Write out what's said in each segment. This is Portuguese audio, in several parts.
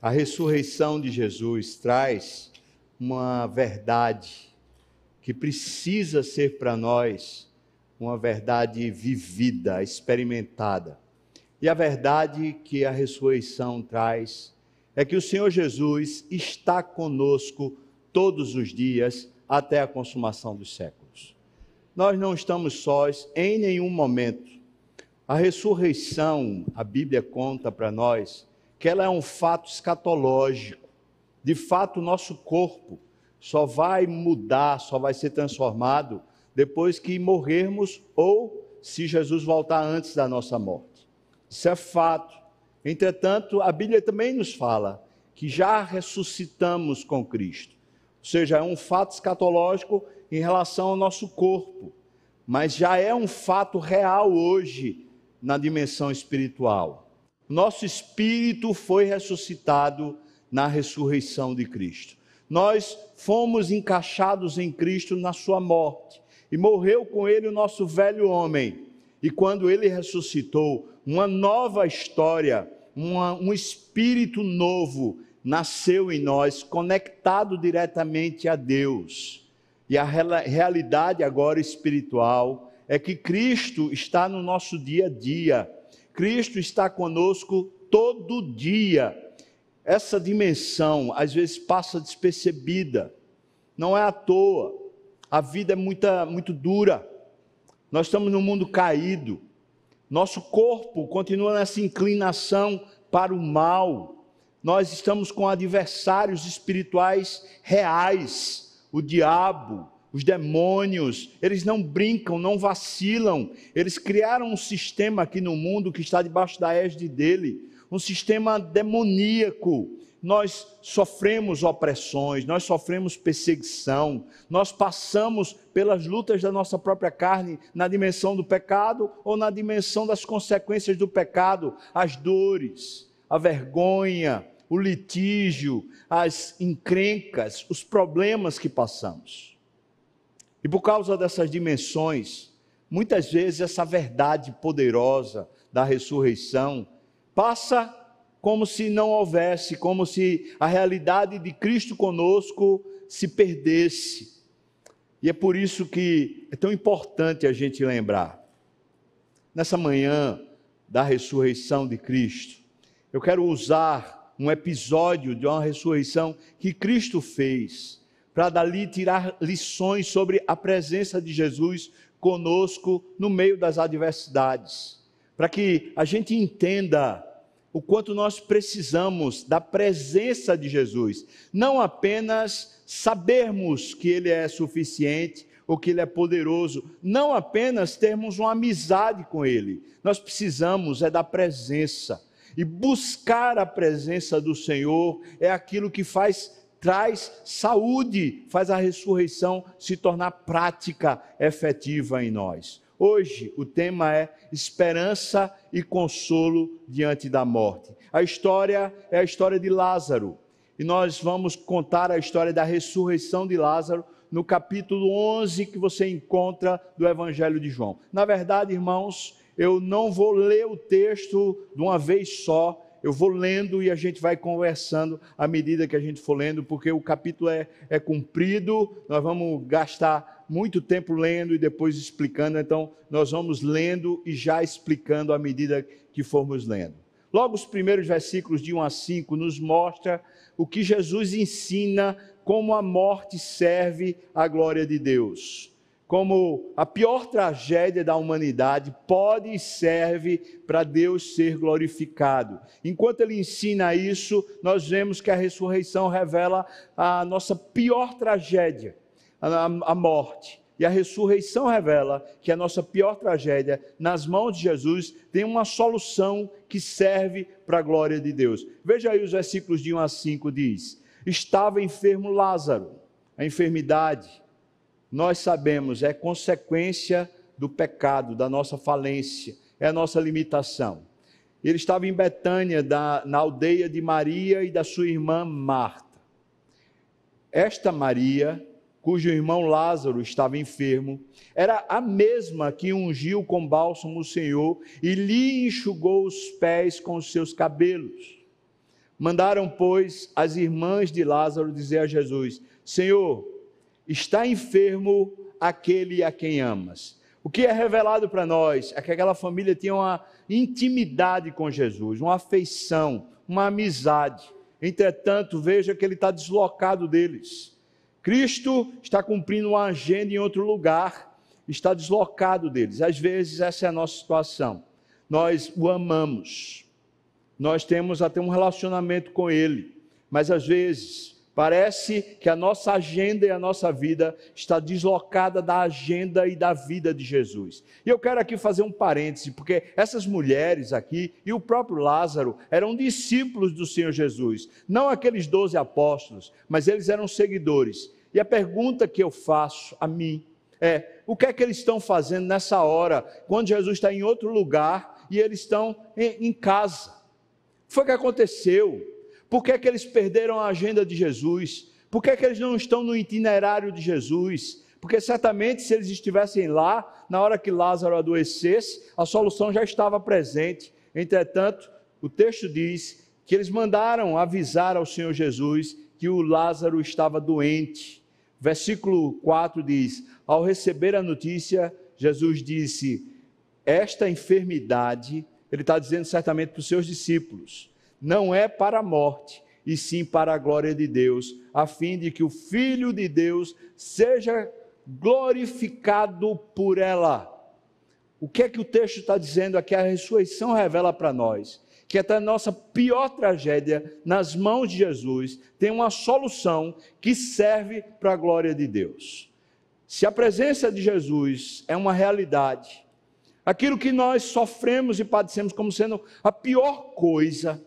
A ressurreição de Jesus traz uma verdade que precisa ser para nós uma verdade vivida, experimentada. E a verdade que a ressurreição traz é que o Senhor Jesus está conosco todos os dias até a consumação dos séculos. Nós não estamos sós em nenhum momento. A ressurreição, a Bíblia conta para nós que ela é um fato escatológico. De fato, o nosso corpo só vai mudar, só vai ser transformado depois que morrermos ou se Jesus voltar antes da nossa morte. Isso é fato. Entretanto, a Bíblia também nos fala que já ressuscitamos com Cristo. Ou seja, é um fato escatológico em relação ao nosso corpo, mas já é um fato real hoje na dimensão espiritual. Nosso espírito foi ressuscitado na ressurreição de Cristo. Nós fomos encaixados em Cristo na sua morte e morreu com ele o nosso velho homem. E quando ele ressuscitou, uma nova história, uma, um espírito novo nasceu em nós, conectado diretamente a Deus. E a realidade agora espiritual é que Cristo está no nosso dia a dia. Cristo está conosco todo dia. Essa dimensão às vezes passa despercebida. Não é à toa. A vida é muita, muito dura. Nós estamos num mundo caído. Nosso corpo continua nessa inclinação para o mal. Nós estamos com adversários espirituais reais, o diabo, os demônios, eles não brincam, não vacilam. Eles criaram um sistema aqui no mundo que está debaixo da égide dele, um sistema demoníaco. Nós sofremos opressões, nós sofremos perseguição, nós passamos pelas lutas da nossa própria carne na dimensão do pecado ou na dimensão das consequências do pecado, as dores, a vergonha, o litígio, as encrencas, os problemas que passamos. E por causa dessas dimensões, muitas vezes essa verdade poderosa da ressurreição passa como se não houvesse, como se a realidade de Cristo conosco se perdesse. E é por isso que é tão importante a gente lembrar. Nessa manhã da ressurreição de Cristo, eu quero usar um episódio de uma ressurreição que Cristo fez, para dali tirar lições sobre a presença de Jesus conosco no meio das adversidades, para que a gente entenda o quanto nós precisamos da presença de Jesus, não apenas sabermos que Ele é suficiente ou que Ele é poderoso, não apenas termos uma amizade com Ele, nós precisamos é da presença. E buscar a presença do Senhor é aquilo que faz traz saúde, faz a ressurreição se tornar prática, efetiva em nós. Hoje o tema é esperança e consolo diante da morte. A história é a história de Lázaro. E nós vamos contar a história da ressurreição de Lázaro no capítulo 11 que você encontra do Evangelho de João. Na verdade, irmãos, eu não vou ler o texto de uma vez só, eu vou lendo e a gente vai conversando à medida que a gente for lendo, porque o capítulo é, é comprido, nós vamos gastar muito tempo lendo e depois explicando, então nós vamos lendo e já explicando à medida que formos lendo. Logo, os primeiros versículos de 1 a 5 nos mostra o que Jesus ensina como a morte serve à glória de Deus como a pior tragédia da humanidade, pode e serve para Deus ser glorificado. Enquanto ele ensina isso, nós vemos que a ressurreição revela a nossa pior tragédia, a, morte. E a ressurreição revela que a nossa pior tragédia, nas mãos de Jesus, tem uma solução que serve para a glória de Deus. Veja aí os versículos de 1 a 5: diz: Estava enfermo Lázaro, a enfermidade nós sabemos, é consequência do pecado, da nossa falência, é a nossa limitação. Ele estava em Betânia, da, na aldeia de Maria e da sua irmã Marta. Esta Maria, cujo irmão Lázaro estava enfermo, era a mesma que ungiu com bálsamo o Senhor e lhe enxugou os pés com os seus cabelos. Mandaram, pois, as irmãs de Lázaro dizer a Jesus: Senhor, está enfermo aquele a quem amas. O que é revelado para nós é que aquela família tinha uma intimidade com Jesus, uma afeição, uma amizade. Entretanto, veja que ele está deslocado deles. Cristo está cumprindo uma agenda em outro lugar, está deslocado deles. Às vezes, essa é a nossa situação. Nós o amamos, nós temos até um relacionamento com Ele, mas às vezes parece que a nossa agenda e a nossa vida está deslocada da agenda e da vida de Jesus. E eu quero aqui fazer um parêntese, porque essas mulheres aqui e o próprio Lázaro eram discípulos do Senhor Jesus, não aqueles doze apóstolos, mas eles eram seguidores. E a pergunta que eu faço a mim é: o que é que eles estão fazendo nessa hora, quando Jesus está em outro lugar e eles estão em, casa? Foi o que aconteceu. Por que, é que eles perderam a agenda de Jesus? Por que, é que eles não estão no itinerário de Jesus? Porque certamente, se eles estivessem lá, na hora que Lázaro adoecesse, a solução já estava presente. Entretanto, o texto diz que eles mandaram avisar ao Senhor Jesus que o Lázaro estava doente. Versículo 4 diz: Ao receber a notícia, Jesus disse: Esta enfermidade ele está dizendo certamente para os seus discípulos: não é para a morte, e sim para a glória de Deus, a fim de que o Filho de Deus seja glorificado por ela. O que é que o texto está dizendo aqui? A ressurreição revela para nós que até a nossa pior tragédia, nas mãos de Jesus, tem uma solução que serve para a glória de Deus. Se a presença de Jesus é uma realidade, aquilo que nós sofremos e padecemos como sendo a pior coisa,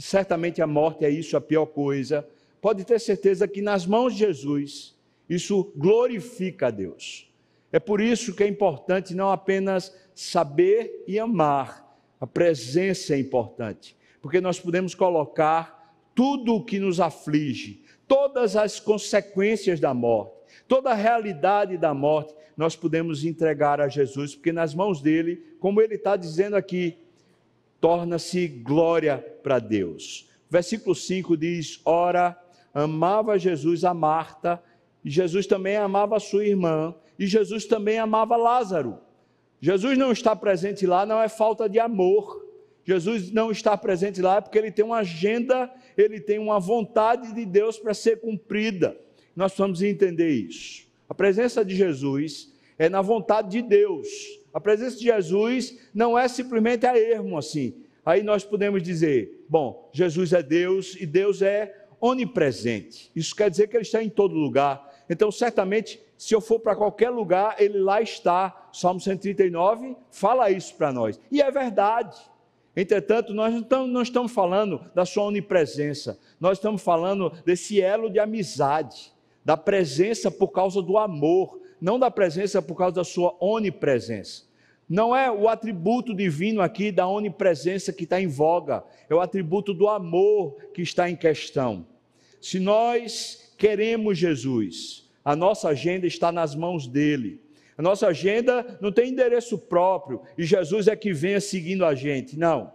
certamente a morte é isso, a pior coisa, pode ter certeza que nas mãos de Jesus, isso glorifica a Deus. É por isso que é importante não apenas saber e amar, a presença é importante, porque nós podemos colocar tudo o que nos aflige, todas as consequências da morte, toda a realidade da morte, nós podemos entregar a Jesus, porque nas mãos dele, como ele está dizendo aqui, torna-se glória para Deus. Versículo 5 diz: Ora, amava Jesus a Marta, e Jesus também amava a sua irmã, e Jesus também amava Lázaro. Jesus não está presente lá, não é falta de amor. Jesus não está presente lá porque ele tem uma agenda, ele tem uma vontade de Deus para ser cumprida. Nós precisamos entender isso. A presença de Jesus é na vontade de Deus. A presença de Jesus não é simplesmente a ermo assim. Aí nós podemos dizer, bom, Jesus é Deus e Deus é onipresente. Isso quer dizer que ele está em todo lugar. Então, certamente, se eu for para qualquer lugar, ele lá está. Salmo 139 fala isso para nós. E é verdade. Entretanto, nós não estamos, falando da sua onipresença, nós estamos falando desse elo de amizade, da presença por causa do amor, não da presença por causa da sua onipresença. Não é o atributo divino aqui da onipresença que está em voga, é o atributo do amor que está em questão. Se nós queremos Jesus, a nossa agenda está nas mãos dele. A nossa agenda não tem endereço próprio e Jesus é que venha seguindo a gente. Não.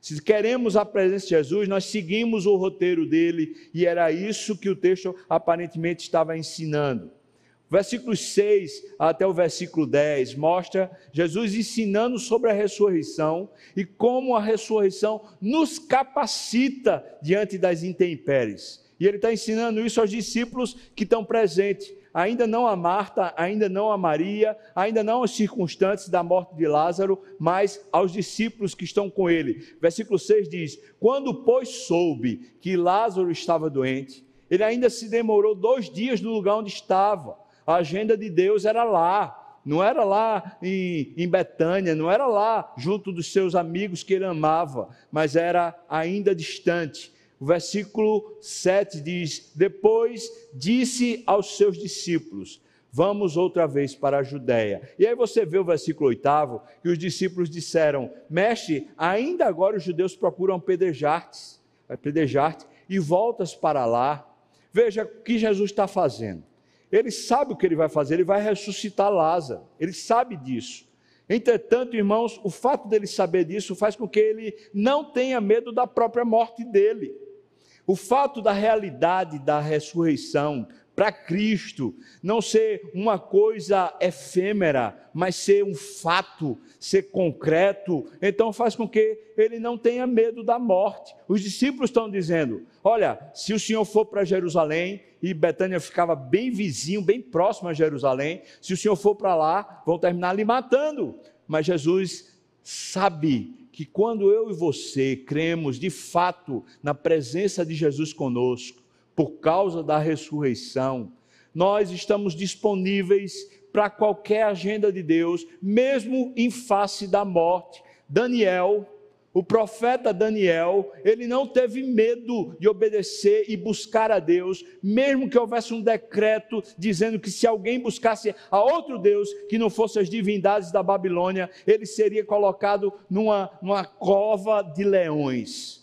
Se queremos a presença de Jesus, nós seguimos o roteiro dele e era isso que o texto aparentemente estava ensinando. Versículos 6 até o versículo 10 mostra Jesus ensinando sobre a ressurreição e como a ressurreição nos capacita diante das intempéries. E ele está ensinando isso aos discípulos que estão presentes. Ainda não a Marta, ainda não a Maria, ainda não aos circunstantes da morte de Lázaro, mas aos discípulos que estão com ele. Versículo 6 diz: Quando, pois, soube que Lázaro estava doente, ele ainda se demorou dois dias no lugar onde estava a agenda de Deus era lá, não era lá em, em Betânia, não era lá junto dos seus amigos que ele amava, mas era ainda distante. O versículo 7 diz: Depois disse aos seus discípulos: Vamos outra vez para a Judéia. E aí você vê o versículo 8, que os discípulos disseram: Mestre, ainda agora os judeus procuram apedrejar-te, apedrejar-te e voltas para lá. Veja o que Jesus está fazendo. Ele sabe o que ele vai fazer, ele vai ressuscitar Lázaro, ele sabe disso. Entretanto, irmãos, o fato dele saber disso faz com que ele não tenha medo da própria morte dele. O fato da realidade da ressurreição para Cristo não ser uma coisa efêmera, mas ser um fato, ser concreto, então faz com que ele não tenha medo da morte. Os discípulos estão dizendo: olha, se o Senhor for para Jerusalém, e Betânia ficava bem vizinho, bem próximo a Jerusalém, se o Senhor for para lá, vão terminar lhe matando. Mas Jesus sabe que quando eu e você cremos de fato na presença de Jesus conosco, por causa da ressurreição, nós estamos disponíveis para qualquer agenda de Deus, mesmo em face da morte. Daniel, o profeta Daniel, ele não teve medo de obedecer e buscar a Deus, mesmo que houvesse um decreto dizendo que se alguém buscasse a outro Deus que não fosse as divindades da Babilônia, ele seria colocado numa, numa cova de leões.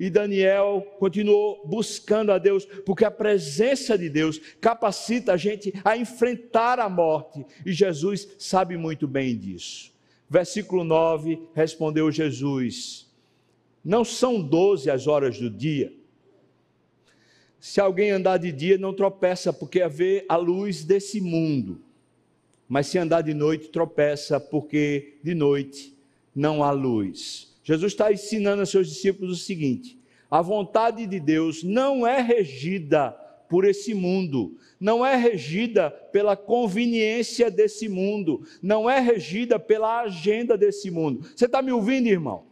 E Daniel continuou buscando a Deus, porque a presença de Deus capacita a gente a enfrentar a morte, e Jesus sabe muito bem disso. Versículo 9: respondeu Jesus: Não são doze as horas do dia. Se alguém andar de dia, não tropeça, porque vê a luz desse mundo. Mas se andar de noite, tropeça, porque de noite não há luz. Jesus está ensinando aos seus discípulos o seguinte: a vontade de Deus não é regida por esse mundo, não é regida pela conveniência desse mundo, não é regida pela agenda desse mundo. Você está me ouvindo, irmão?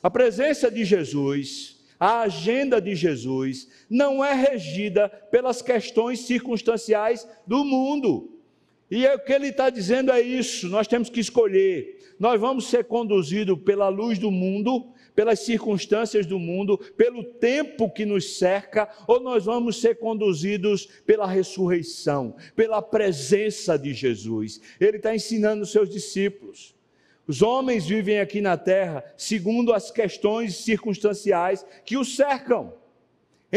A presença de Jesus, a agenda de Jesus, não é regida pelas questões circunstanciais do mundo. E é o que ele está dizendo é isso: nós temos que escolher. Nós vamos ser conduzidos pela luz do mundo, pelas circunstâncias do mundo, pelo tempo que nos cerca, ou nós vamos ser conduzidos pela ressurreição, pela presença de Jesus. Ele está ensinando os seus discípulos. Os homens vivem aqui na terra segundo as questões circunstanciais que os cercam.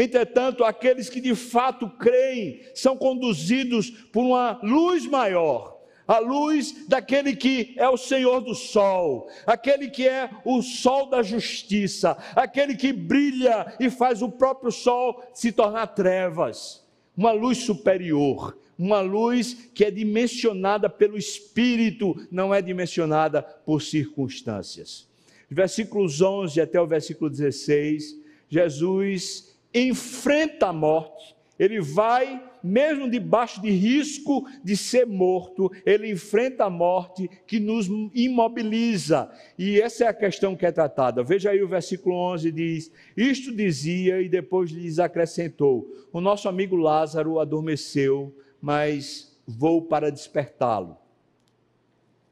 Entretanto, aqueles que de fato creem são conduzidos por uma luz maior, a luz daquele que é o Senhor do sol, aquele que é o sol da justiça, aquele que brilha e faz o próprio sol se tornar trevas. Uma luz superior, uma luz que é dimensionada pelo Espírito, não é dimensionada por circunstâncias. Versículos 11 até o versículo 16, Jesus enfrenta a morte, ele vai, mesmo debaixo de risco de ser morto, ele enfrenta a morte que nos imobiliza. E essa é a questão que é tratada. Veja aí o versículo 11: diz: Isto dizia e depois lhes acrescentou: O nosso amigo Lázaro adormeceu, mas vou para despertá-lo.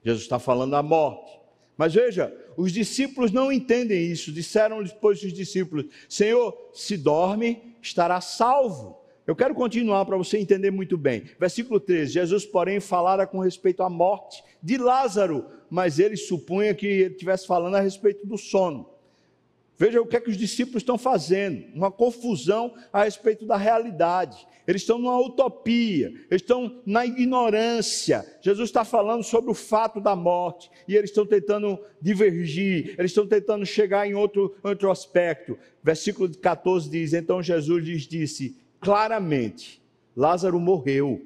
Jesus está falando da morte. Mas veja, os discípulos não entendem isso. Disseram depois os discípulos: Senhor, se dorme, estará salvo. Eu quero continuar para você entender muito bem. Versículo 13: Jesus, porém, falara com respeito à morte de Lázaro, mas ele supunha que ele estivesse falando a respeito do sono. Veja o que é que os discípulos estão fazendo, uma confusão a respeito da realidade. Eles estão numa utopia, eles estão na ignorância. Jesus está falando sobre o fato da morte e eles estão tentando divergir, eles estão tentando chegar em outro, outro aspecto. Versículo 14 diz: Então Jesus lhes disse claramente: Lázaro morreu.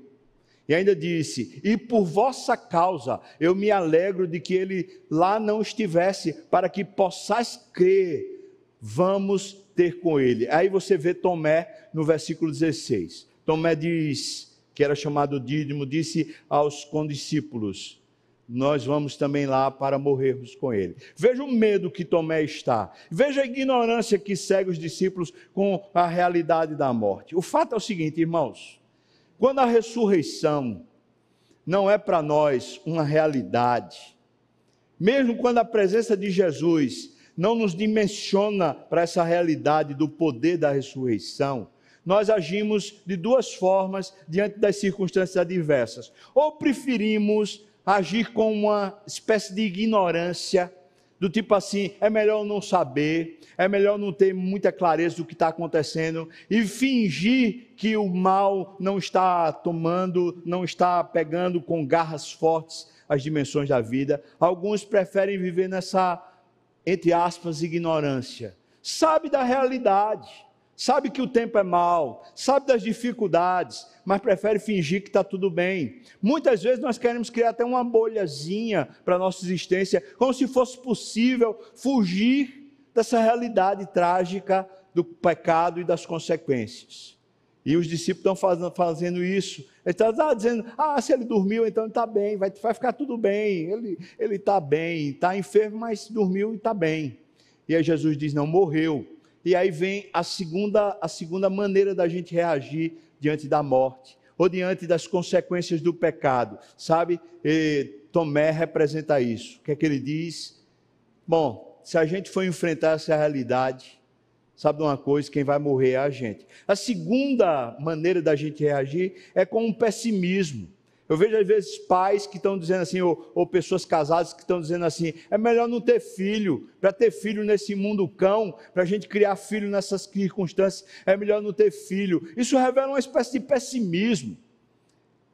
E ainda disse: E por vossa causa eu me alegro de que ele lá não estivesse, para que possais crer vamos ter com ele. Aí você vê Tomé no versículo 16. Tomé diz, que era chamado Dídimo, disse aos condiscípulos: Nós vamos também lá para morrermos com ele. Veja o medo que Tomé está. Veja a ignorância que segue os discípulos com a realidade da morte. O fato é o seguinte, irmãos: quando a ressurreição não é para nós uma realidade, mesmo quando a presença de Jesus não nos dimensiona para essa realidade do poder da ressurreição, nós agimos de duas formas diante das circunstâncias adversas. Ou preferimos agir com uma espécie de ignorância, do tipo assim: é melhor não saber, é melhor não ter muita clareza do que está acontecendo e fingir que o mal não está tomando, não está pegando com garras fortes as dimensões da vida. Alguns preferem viver nessa entre aspas, ignorância. Sabe da realidade, sabe que o tempo é mau, sabe das dificuldades, mas prefere fingir que está tudo bem. Muitas vezes nós queremos criar até uma bolhazinha para a nossa existência, como se fosse possível fugir dessa realidade trágica do pecado e das consequências. E os discípulos estão fazendo, isso. Eles estão ah, dizendo: ah, se ele dormiu, então ele está bem, vai, vai ficar tudo bem. Ele está bem, está enfermo, mas dormiu e está bem. E aí Jesus diz: não, morreu. E aí vem a segunda, a segunda maneira da gente reagir diante da morte, ou diante das consequências do pecado. Sabe? E Tomé representa isso. O que é que ele diz? Bom, se a gente for enfrentar essa realidade, sabe de uma coisa? Quem vai morrer é a gente. A segunda maneira da gente reagir é com um pessimismo. Eu vejo às vezes pais que estão dizendo assim, ou, ou, pessoas casadas que estão dizendo assim: é melhor não ter filho, para ter filho nesse mundo cão, para a gente criar filho nessas circunstâncias, é melhor não ter filho. Isso revela uma espécie de pessimismo.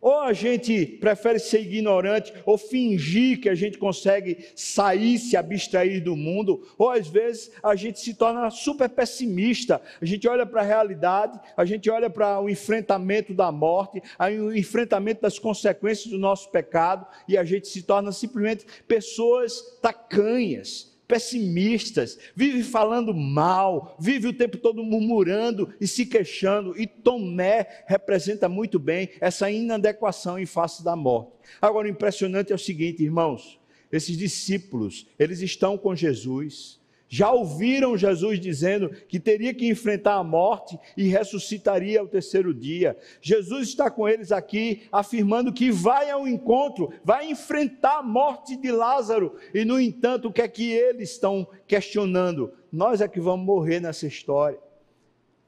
Ou a gente prefere ser ignorante, ou fingir que a gente consegue sair, se abstrair do mundo, ou às vezes a gente se torna super pessimista. A gente olha para a realidade, a gente olha para o enfrentamento da morte, o enfrentamento das consequências do nosso pecado, e a gente se torna simplesmente pessoas tacanhas, pessimistas, vive falando mal, vive o tempo todo murmurando e se queixando, e Tomé representa muito bem essa inadequação em face da morte. Agora, o impressionante é o seguinte, irmãos, esses discípulos, eles estão com Jesus, já ouviram Jesus dizendo que teria que enfrentar a morte e ressuscitaria ao terceiro dia. Jesus está com eles aqui, afirmando que vai ao encontro, vai enfrentar a morte de Lázaro. E, no entanto, o que é que eles estão questionando? Nós é que vamos morrer nessa história.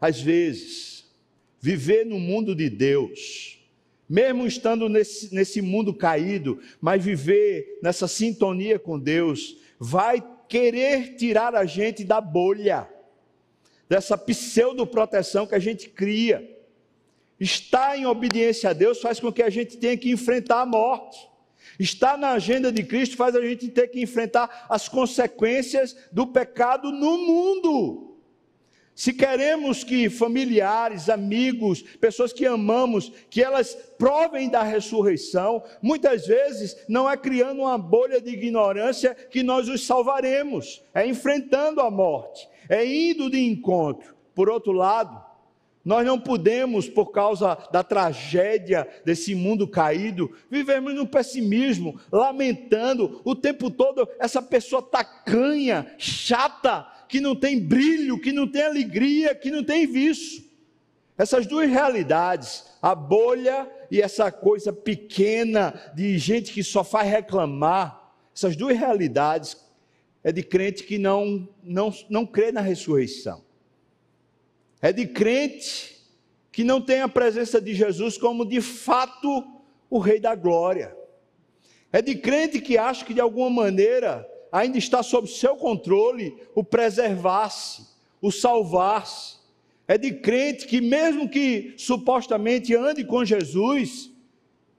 Às vezes, viver no mundo de Deus, mesmo estando nesse, nesse mundo caído, mas viver nessa sintonia com Deus, vai querer tirar a gente da bolha, dessa pseudo-proteção que a gente cria. Estar em obediência a Deus faz com que a gente tenha que enfrentar a morte. Estar na agenda de Cristo faz a gente ter que enfrentar as consequências do pecado no mundo. Se queremos que familiares, amigos, pessoas que amamos, que elas provem da ressurreição, muitas vezes não é criando uma bolha de ignorância que nós os salvaremos, é enfrentando a morte, é indo de encontro. Por outro lado, nós não podemos, por causa da tragédia desse mundo caído, vivermos no pessimismo, lamentando o tempo todo essa pessoa tacanha, chata, que não tem brilho, que não tem alegria, que não tem vício. Essas duas realidades, a bolha e essa coisa pequena de gente que só faz reclamar, essas duas realidades é de crente que não, não, não crê na ressurreição. É de crente que não tem a presença de Jesus como de fato o Rei da Glória. É de crente que acha que de alguma maneira ainda está sob seu controle o preservar-se, o salvar-se. É de crente que, mesmo que supostamente ande com Jesus,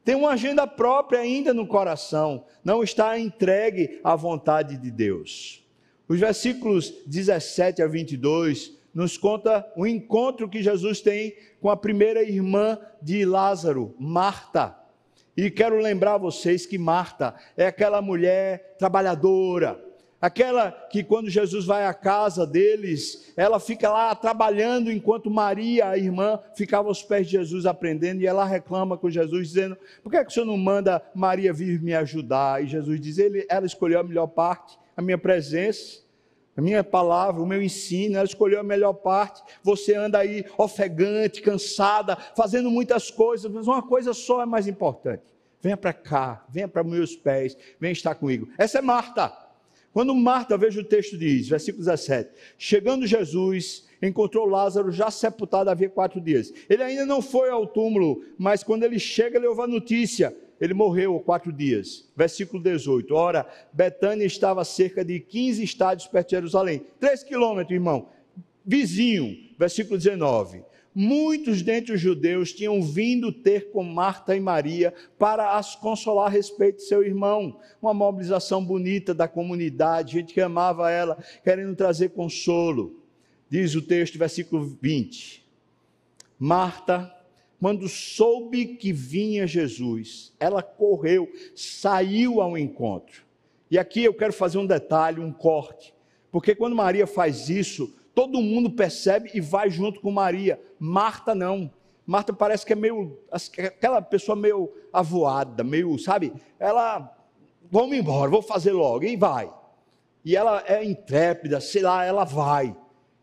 tem uma agenda própria ainda no coração, não está entregue à vontade de Deus. Os versículos 17 a 22 nos conta o encontro que Jesus tem com a primeira irmã de Lázaro, Marta. E quero lembrar vocês que Marta é aquela mulher trabalhadora, aquela que quando Jesus vai à casa deles, ela fica lá trabalhando enquanto Maria, a irmã, ficava aos pés de Jesus aprendendo e ela reclama com Jesus dizendo: "Por que, é que o senhor não manda Maria vir me ajudar?" E Jesus diz: Ele, "Ela escolheu a melhor parte, a minha presença." A minha palavra, o meu ensino, ela escolheu a melhor parte. Você anda aí ofegante, cansada, fazendo muitas coisas, mas uma coisa só é mais importante. Venha para cá, venha para meus pés, venha estar comigo. Essa é Marta. Quando Marta, veja o texto diz, versículo 17: Chegando Jesus, encontrou Lázaro já sepultado havia quatro dias. Ele ainda não foi ao túmulo, mas quando ele chega, ele ouve a notícia ele morreu quatro dias. Versículo 18. Ora, Betânia estava a cerca de 15 estádios perto de Jerusalém. Três quilômetros, irmão. Vizinho. Versículo 19. Muitos dentre os judeus tinham vindo ter com Marta e Maria para as consolar a respeito de seu irmão. Uma mobilização bonita da comunidade, gente que amava ela, querendo trazer consolo. Diz o texto, versículo 20. Marta, quando soube que vinha Jesus, ela correu, saiu ao encontro. E aqui eu quero fazer um detalhe, um corte, porque quando Maria faz isso, todo mundo percebe e vai junto com Maria. Marta não. Marta parece que é meio, aquela pessoa meio avoada, meio, sabe? Ela, vamos embora, vou fazer logo, e vai. E ela é intrépida, sei lá, ela vai.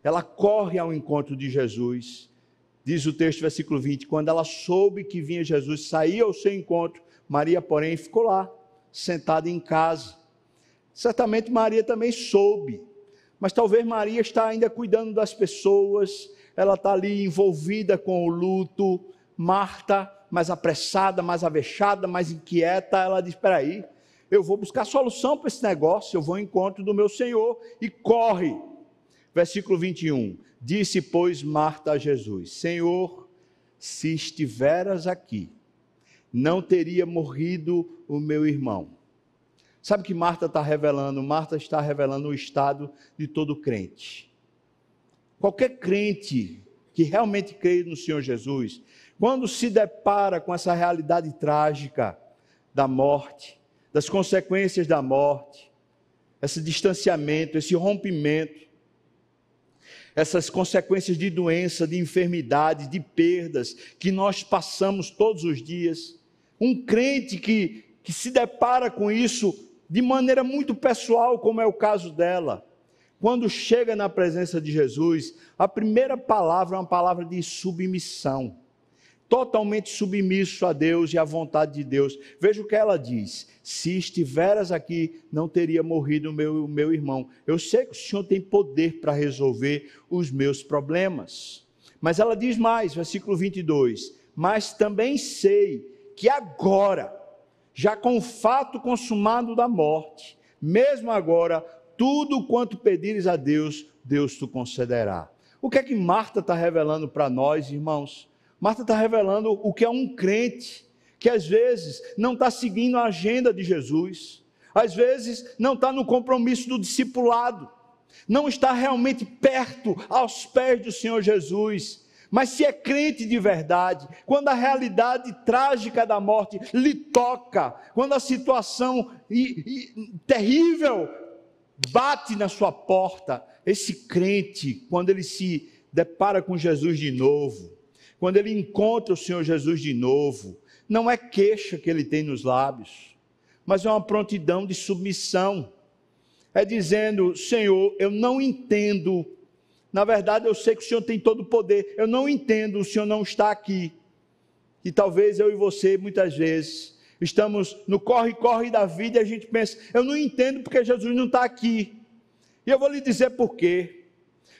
Ela corre ao encontro de Jesus. Diz o texto, versículo 20: quando ela soube que vinha Jesus, saiu ao seu encontro. Maria, porém, ficou lá, sentada em casa. Certamente Maria também soube, mas talvez Maria está ainda cuidando das pessoas, ela está ali envolvida com o luto. Marta, mais apressada, mais avexada, mais inquieta, ela diz: Espera aí, eu vou buscar solução para esse negócio, eu vou ao encontro do meu Senhor e corre. Versículo 21. Disse, pois, Marta a Jesus: Senhor, se estiveras aqui, não teria morrido o meu irmão. Sabe que Marta está revelando? Marta está revelando o estado de todo crente. Qualquer crente que realmente crê no Senhor Jesus, quando se depara com essa realidade trágica da morte, das consequências da morte, esse distanciamento, esse rompimento, essas consequências de doença, de enfermidade, de perdas que nós passamos todos os dias. Um crente que, que se depara com isso de maneira muito pessoal, como é o caso dela, quando chega na presença de Jesus, a primeira palavra é uma palavra de submissão totalmente submisso a Deus e à vontade de Deus. Veja o que ela diz: se estiveras aqui, não teria morrido o meu, meu irmão. Eu sei que o Senhor tem poder para resolver os meus problemas. Mas ela diz mais, versículo 22: Mas também sei que agora, já com o fato consumado da morte, mesmo agora, tudo quanto pedires a Deus, Deus te concederá. O que é que Marta está revelando para nós, irmãos? Marta está revelando o que é um crente que às vezes não está seguindo a agenda de Jesus, às vezes não está no compromisso do discipulado, não está realmente perto aos pés do Senhor Jesus. Mas se é crente de verdade, quando a realidade trágica da morte lhe toca, quando a situação terrível bate na sua porta, esse crente, quando ele se depara com Jesus de novo, quando ele encontra o Senhor Jesus de novo, não é queixa que ele tem nos lábios, mas é uma prontidão de submissão. É dizendo: Senhor, eu não entendo. Na verdade, eu sei que o Senhor tem todo o poder. Eu não entendo, o Senhor não está aqui. E talvez eu e você, muitas vezes, estamos no corre-corre da vida e a gente pensa: eu não entendo porque Jesus não está aqui. E eu vou lhe dizer por quê.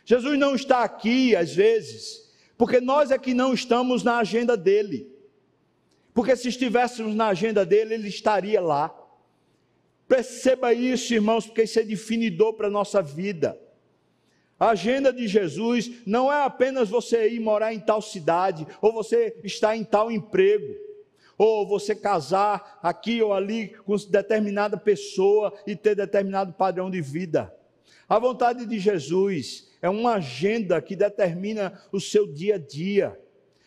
Jesus não está aqui, às vezes, porque nós é que não estamos na agenda dele. Porque se estivéssemos na agenda dele, ele estaria lá. Perceba isso, irmãos, porque isso é definidor para a nossa vida. A agenda de Jesus não é apenas você ir morar em tal cidade, ou você estar em tal emprego, ou você casar aqui ou ali com determinada pessoa e ter determinado padrão de vida. A vontade de Jesus é uma agenda que determina o seu dia a dia.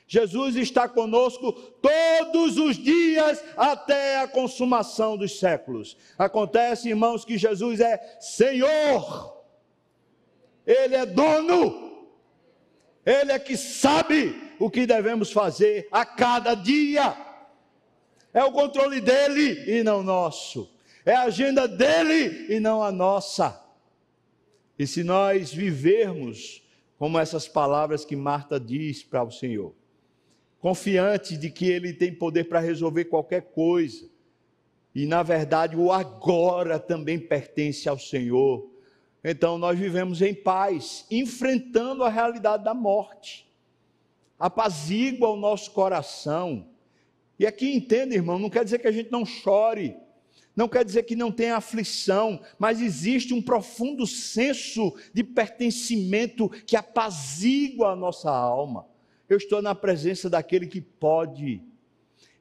Jesus está conosco todos os dias até a consumação dos séculos. Acontece, irmãos, que Jesus é Senhor, Ele é dono, Ele é que sabe o que devemos fazer a cada dia. É o controle dele e não nosso. É a agenda dele e não a nossa. E se nós vivermos como essas palavras que Marta diz para o Senhor, confiante de que Ele tem poder para resolver qualquer coisa, e na verdade o agora também pertence ao Senhor, então nós vivemos em paz, enfrentando a realidade da morte, apazigua o nosso coração. E aqui entenda, irmão, não quer dizer que a gente não chore, não quer dizer que não tenha aflição, mas existe um profundo senso de pertencimento que apazigua a nossa alma. Eu estou na presença daquele que pode,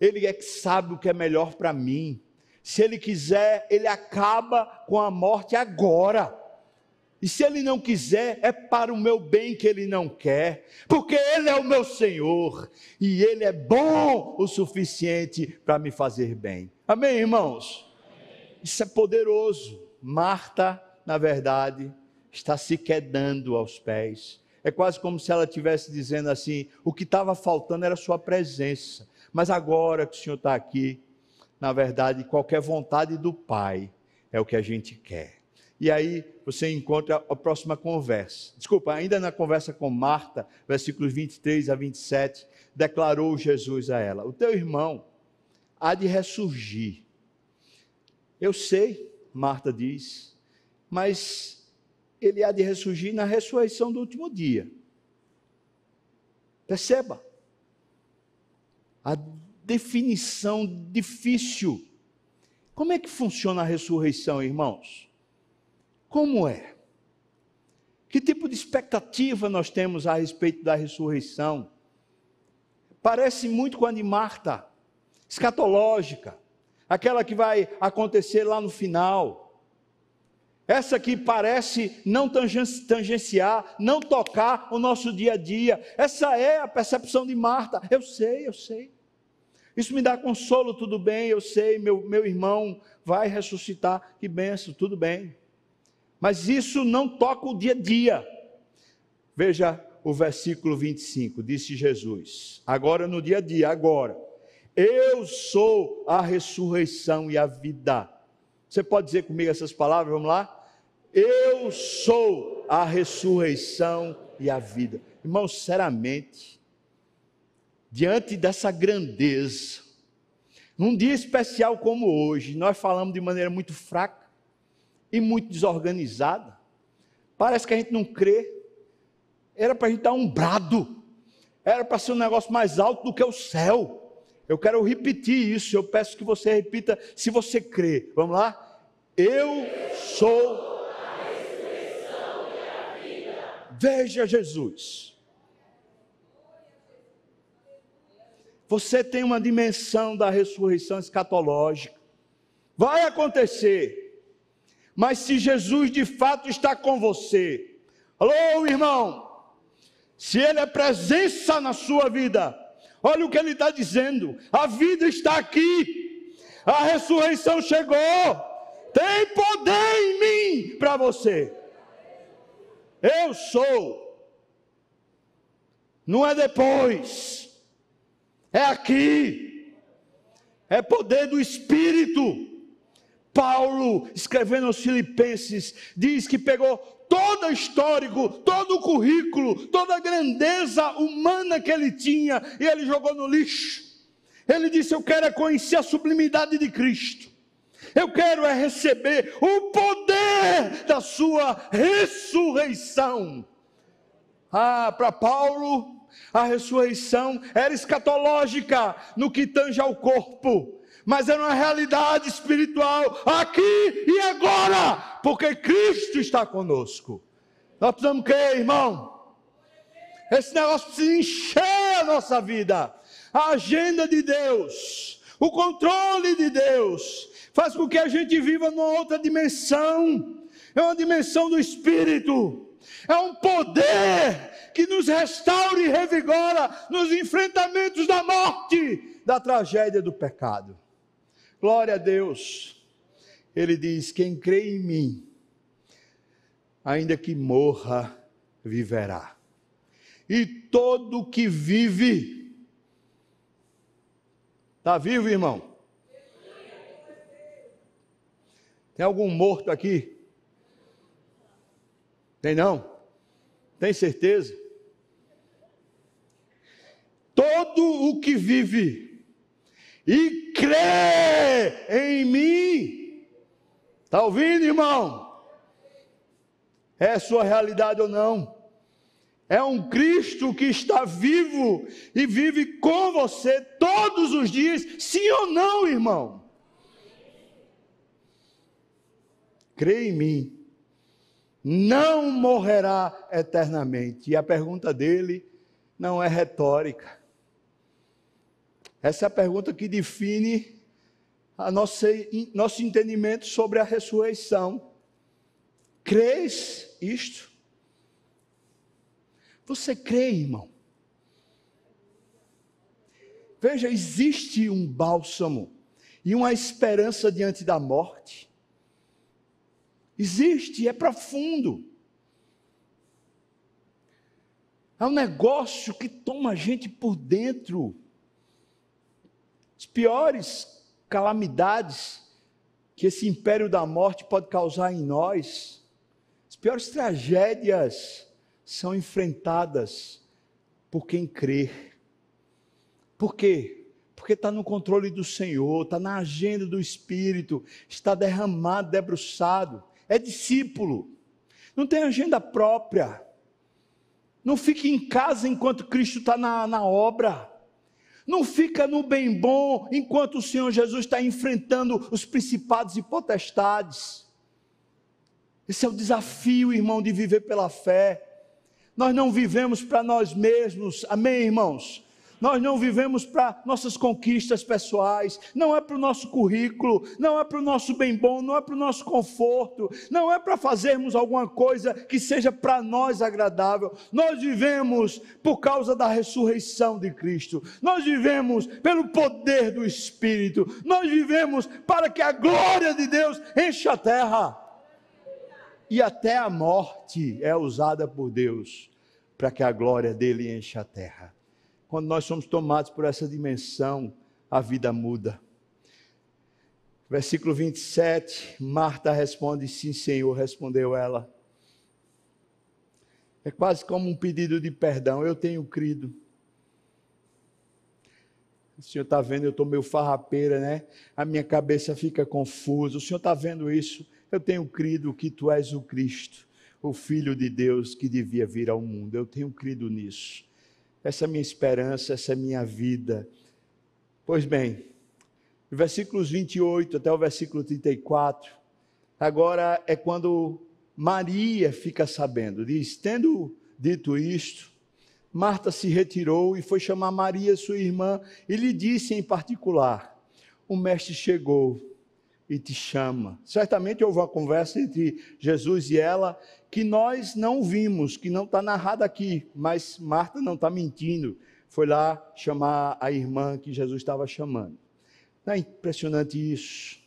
ele é que sabe o que é melhor para mim. Se ele quiser, ele acaba com a morte agora. E se ele não quiser, é para o meu bem que ele não quer, porque ele é o meu Senhor e ele é bom o suficiente para me fazer bem. Amém, irmãos? Isso é poderoso. Marta, na verdade, está se quedando aos pés. É quase como se ela estivesse dizendo assim: o que estava faltando era sua presença. Mas agora que o Senhor está aqui, na verdade, qualquer vontade do Pai é o que a gente quer. E aí você encontra a próxima conversa. Desculpa, ainda na conversa com Marta, versículos 23 a 27, declarou Jesus a ela: O teu irmão há de ressurgir. Eu sei, Marta diz, mas ele há de ressurgir na ressurreição do último dia. Perceba a definição difícil. Como é que funciona a ressurreição, irmãos? Como é? Que tipo de expectativa nós temos a respeito da ressurreição? Parece muito com a de Marta, escatológica, aquela que vai acontecer lá no final. Essa que parece não tangenciar, não tocar o nosso dia a dia. Essa é a percepção de Marta. Eu sei, eu sei. Isso me dá consolo, tudo bem, eu sei, meu, meu irmão vai ressuscitar, que benção, tudo bem. Mas isso não toca o dia a dia. Veja o versículo 25, disse Jesus. Agora no dia a dia, agora. Eu sou a ressurreição e a vida. Você pode dizer comigo essas palavras? Vamos lá? Eu sou a ressurreição e a vida. Irmão, sinceramente, diante dessa grandeza, num dia especial como hoje, nós falamos de maneira muito fraca, e muito desorganizada. Parece que a gente não crê. Era para a gente dar um brado. Era para ser um negócio mais alto do que o céu. Eu quero repetir isso. Eu peço que você repita se você crê. Vamos lá? Eu sou a ressurreição e a vida. Veja Jesus. Você tem uma dimensão da ressurreição escatológica. Vai acontecer mas se Jesus de fato está com você, alô irmão, se Ele é presença na sua vida, olha o que Ele está dizendo: a vida está aqui, a ressurreição chegou, tem poder em mim para você. Eu sou, não é depois, é aqui, é poder do Espírito. Paulo, escrevendo aos Filipenses, diz que pegou todo histórico, todo o currículo, toda a grandeza humana que ele tinha e ele jogou no lixo. Ele disse: Eu quero é conhecer a sublimidade de Cristo. Eu quero é receber o poder da sua ressurreição. Ah, para Paulo, a ressurreição era escatológica no que tange ao corpo mas é uma realidade espiritual aqui e agora, porque Cristo está conosco. Nós precisamos crer, irmão. Esse negócio precisa encher a nossa vida. A agenda de Deus, o controle de Deus, faz com que a gente viva numa outra dimensão. É uma dimensão do Espírito. É um poder que nos restaura e revigora nos enfrentamentos da morte, da tragédia do pecado. Glória a Deus. Ele diz: Quem crê em mim, ainda que morra, viverá. E todo que vive, está vivo, irmão? Tem algum morto aqui? Tem não? Tem certeza? Todo o que vive, e crê em mim. Está ouvindo, irmão? É sua realidade ou não? É um Cristo que está vivo e vive com você todos os dias, sim ou não, irmão? Crê em mim, não morrerá eternamente. E a pergunta dele não é retórica. Essa é a pergunta que define a nossa, nosso entendimento sobre a ressurreição. Crês isto? Você crê, irmão? Veja, existe um bálsamo e uma esperança diante da morte. Existe, é profundo. É um negócio que toma a gente por dentro. As piores calamidades que esse império da morte pode causar em nós, as piores tragédias são enfrentadas por quem crê. Por quê? Porque está no controle do Senhor, está na agenda do Espírito, está derramado, debruçado, é discípulo, não tem agenda própria, não fique em casa enquanto Cristo está na, na obra. Não fica no bem bom enquanto o Senhor Jesus está enfrentando os principados e potestades. Esse é o desafio, irmão, de viver pela fé. Nós não vivemos para nós mesmos, amém, irmãos? Nós não vivemos para nossas conquistas pessoais, não é para o nosso currículo, não é para o nosso bem bom, não é para o nosso conforto, não é para fazermos alguma coisa que seja para nós agradável. Nós vivemos por causa da ressurreição de Cristo, nós vivemos pelo poder do Espírito, nós vivemos para que a glória de Deus encha a terra. E até a morte é usada por Deus para que a glória dele enche a terra. Quando nós somos tomados por essa dimensão, a vida muda. Versículo 27, Marta responde: Sim, Senhor, respondeu ela. É quase como um pedido de perdão. Eu tenho crido. O senhor está vendo, eu estou meio farrapeira, né? A minha cabeça fica confusa. O senhor está vendo isso? Eu tenho crido que tu és o Cristo, o Filho de Deus que devia vir ao mundo. Eu tenho crido nisso essa é minha esperança, essa é minha vida. Pois bem, versículos 28 até o versículo 34, agora é quando Maria fica sabendo, diz: tendo dito isto, Marta se retirou e foi chamar Maria, sua irmã, e lhe disse em particular: O mestre chegou e te chama. Certamente houve uma conversa entre Jesus e ela que nós não vimos, que não está narrada aqui, mas Marta não está mentindo. Foi lá chamar a irmã que Jesus estava chamando. Não é impressionante isso?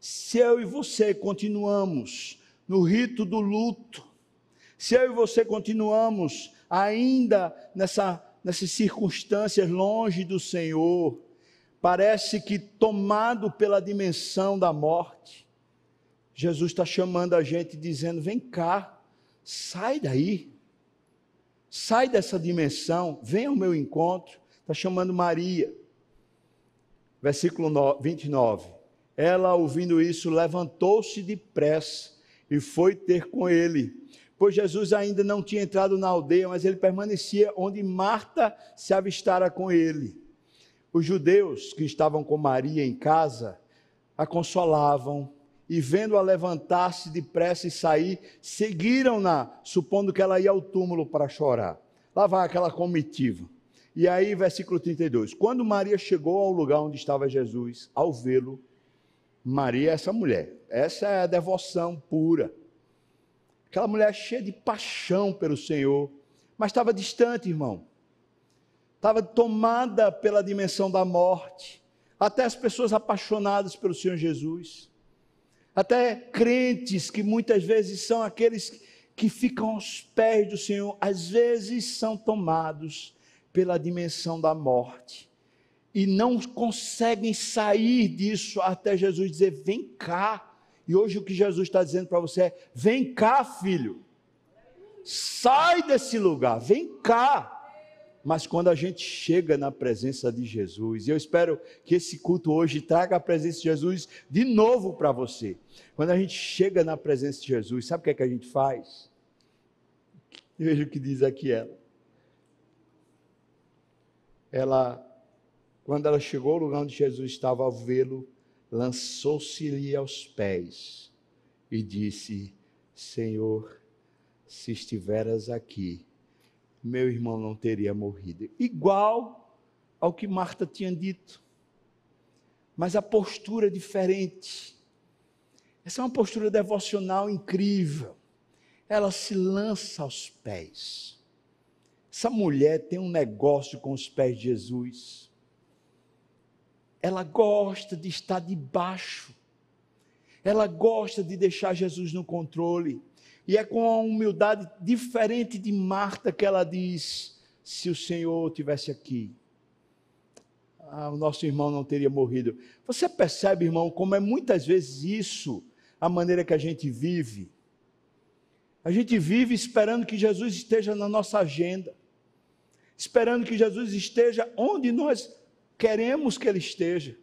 Se eu e você continuamos no rito do luto, se eu e você continuamos ainda nessa, nessas circunstâncias longe do Senhor, parece que tomado pela dimensão da morte, Jesus está chamando a gente dizendo: vem cá, sai daí, sai dessa dimensão, vem ao meu encontro. Está chamando Maria. Versículo 29. Ela, ouvindo isso, levantou-se depressa e foi ter com ele. Pois Jesus ainda não tinha entrado na aldeia, mas ele permanecia onde Marta se avistara com ele. Os judeus que estavam com Maria em casa a consolavam e, vendo-a levantar-se depressa e sair, seguiram-na, supondo que ela ia ao túmulo para chorar. Lá vai aquela comitiva. E aí, versículo 32. Quando Maria chegou ao lugar onde estava Jesus, ao vê-lo, Maria essa mulher, essa é a devoção pura. Aquela mulher cheia de paixão pelo Senhor, mas estava distante, irmão estava tomada pela dimensão da morte. Até as pessoas apaixonadas pelo Senhor Jesus, até crentes que muitas vezes são aqueles que ficam aos pés do Senhor, às vezes são tomados pela dimensão da morte. E não conseguem sair disso até Jesus dizer: vem cá. E hoje o que Jesus está dizendo para você é: vem cá, filho, sai desse lugar, vem cá mas quando a gente chega na presença de Jesus, e eu espero que esse culto hoje traga a presença de Jesus de novo para você. Quando a gente chega na presença de Jesus, sabe o que é que a gente faz? Veja o que diz aqui ela. Ela, quando ela chegou ao lugar onde Jesus estava ao vê-lo, lançou-se-lhe aos pés e disse: Senhor, se estiveras aqui, meu irmão não teria morrido. Igual ao que Marta tinha dito. Mas a postura é diferente. Essa é uma postura devocional incrível. Ela se lança aos pés. Essa mulher tem um negócio com os pés de Jesus. Ela gosta de estar debaixo. Ela gosta de deixar Jesus no controle. E é com uma humildade diferente de Marta que ela diz: se o Senhor tivesse aqui, ah, o nosso irmão não teria morrido. Você percebe, irmão, como é muitas vezes isso a maneira que a gente vive? A gente vive esperando que Jesus esteja na nossa agenda, esperando que Jesus esteja onde nós queremos que Ele esteja.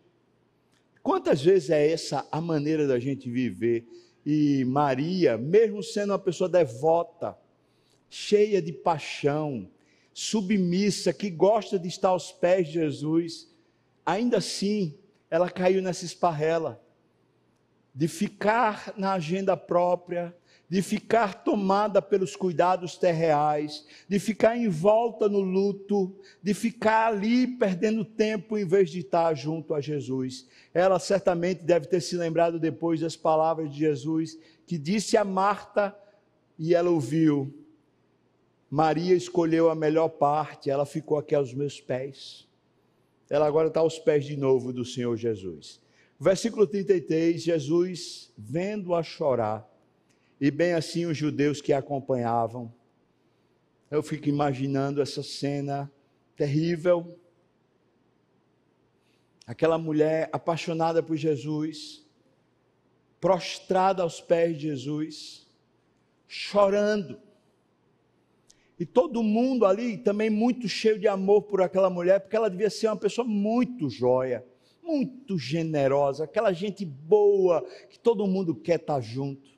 Quantas vezes é essa a maneira da gente viver? E Maria, mesmo sendo uma pessoa devota, cheia de paixão, submissa, que gosta de estar aos pés de Jesus, ainda assim, ela caiu nessa esparrela de ficar na agenda própria, de ficar tomada pelos cuidados terreais, de ficar em volta no luto, de ficar ali perdendo tempo em vez de estar junto a Jesus. Ela certamente deve ter se lembrado depois das palavras de Jesus, que disse a Marta, e ela ouviu: Maria escolheu a melhor parte, ela ficou aqui aos meus pés. Ela agora está aos pés de novo do Senhor Jesus. Versículo 33, Jesus, vendo-a chorar, e bem assim os judeus que a acompanhavam, eu fico imaginando essa cena terrível. Aquela mulher apaixonada por Jesus, prostrada aos pés de Jesus, chorando. E todo mundo ali também muito cheio de amor por aquela mulher, porque ela devia ser uma pessoa muito joia muito generosa, aquela gente boa que todo mundo quer estar junto.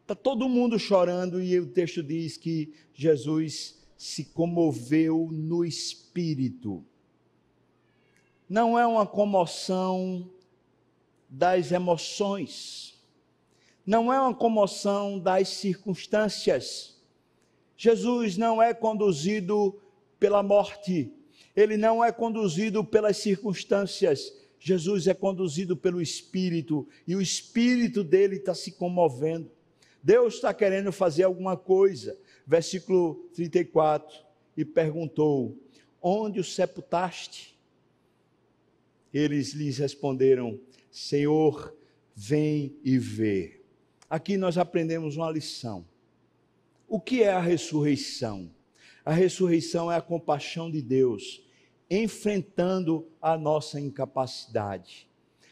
Está todo mundo chorando e o texto diz que Jesus se comoveu no espírito. Não é uma comoção das emoções, não é uma comoção das circunstâncias. Jesus não é conduzido pela morte, ele não é conduzido pelas circunstâncias, Jesus é conduzido pelo Espírito, e o Espírito dele está se comovendo. Deus está querendo fazer alguma coisa. Versículo 34: E perguntou: Onde o sepultaste? Eles lhes responderam: Senhor, vem e vê. Aqui nós aprendemos uma lição. O que é a ressurreição? A ressurreição é a compaixão de Deus enfrentando a nossa incapacidade.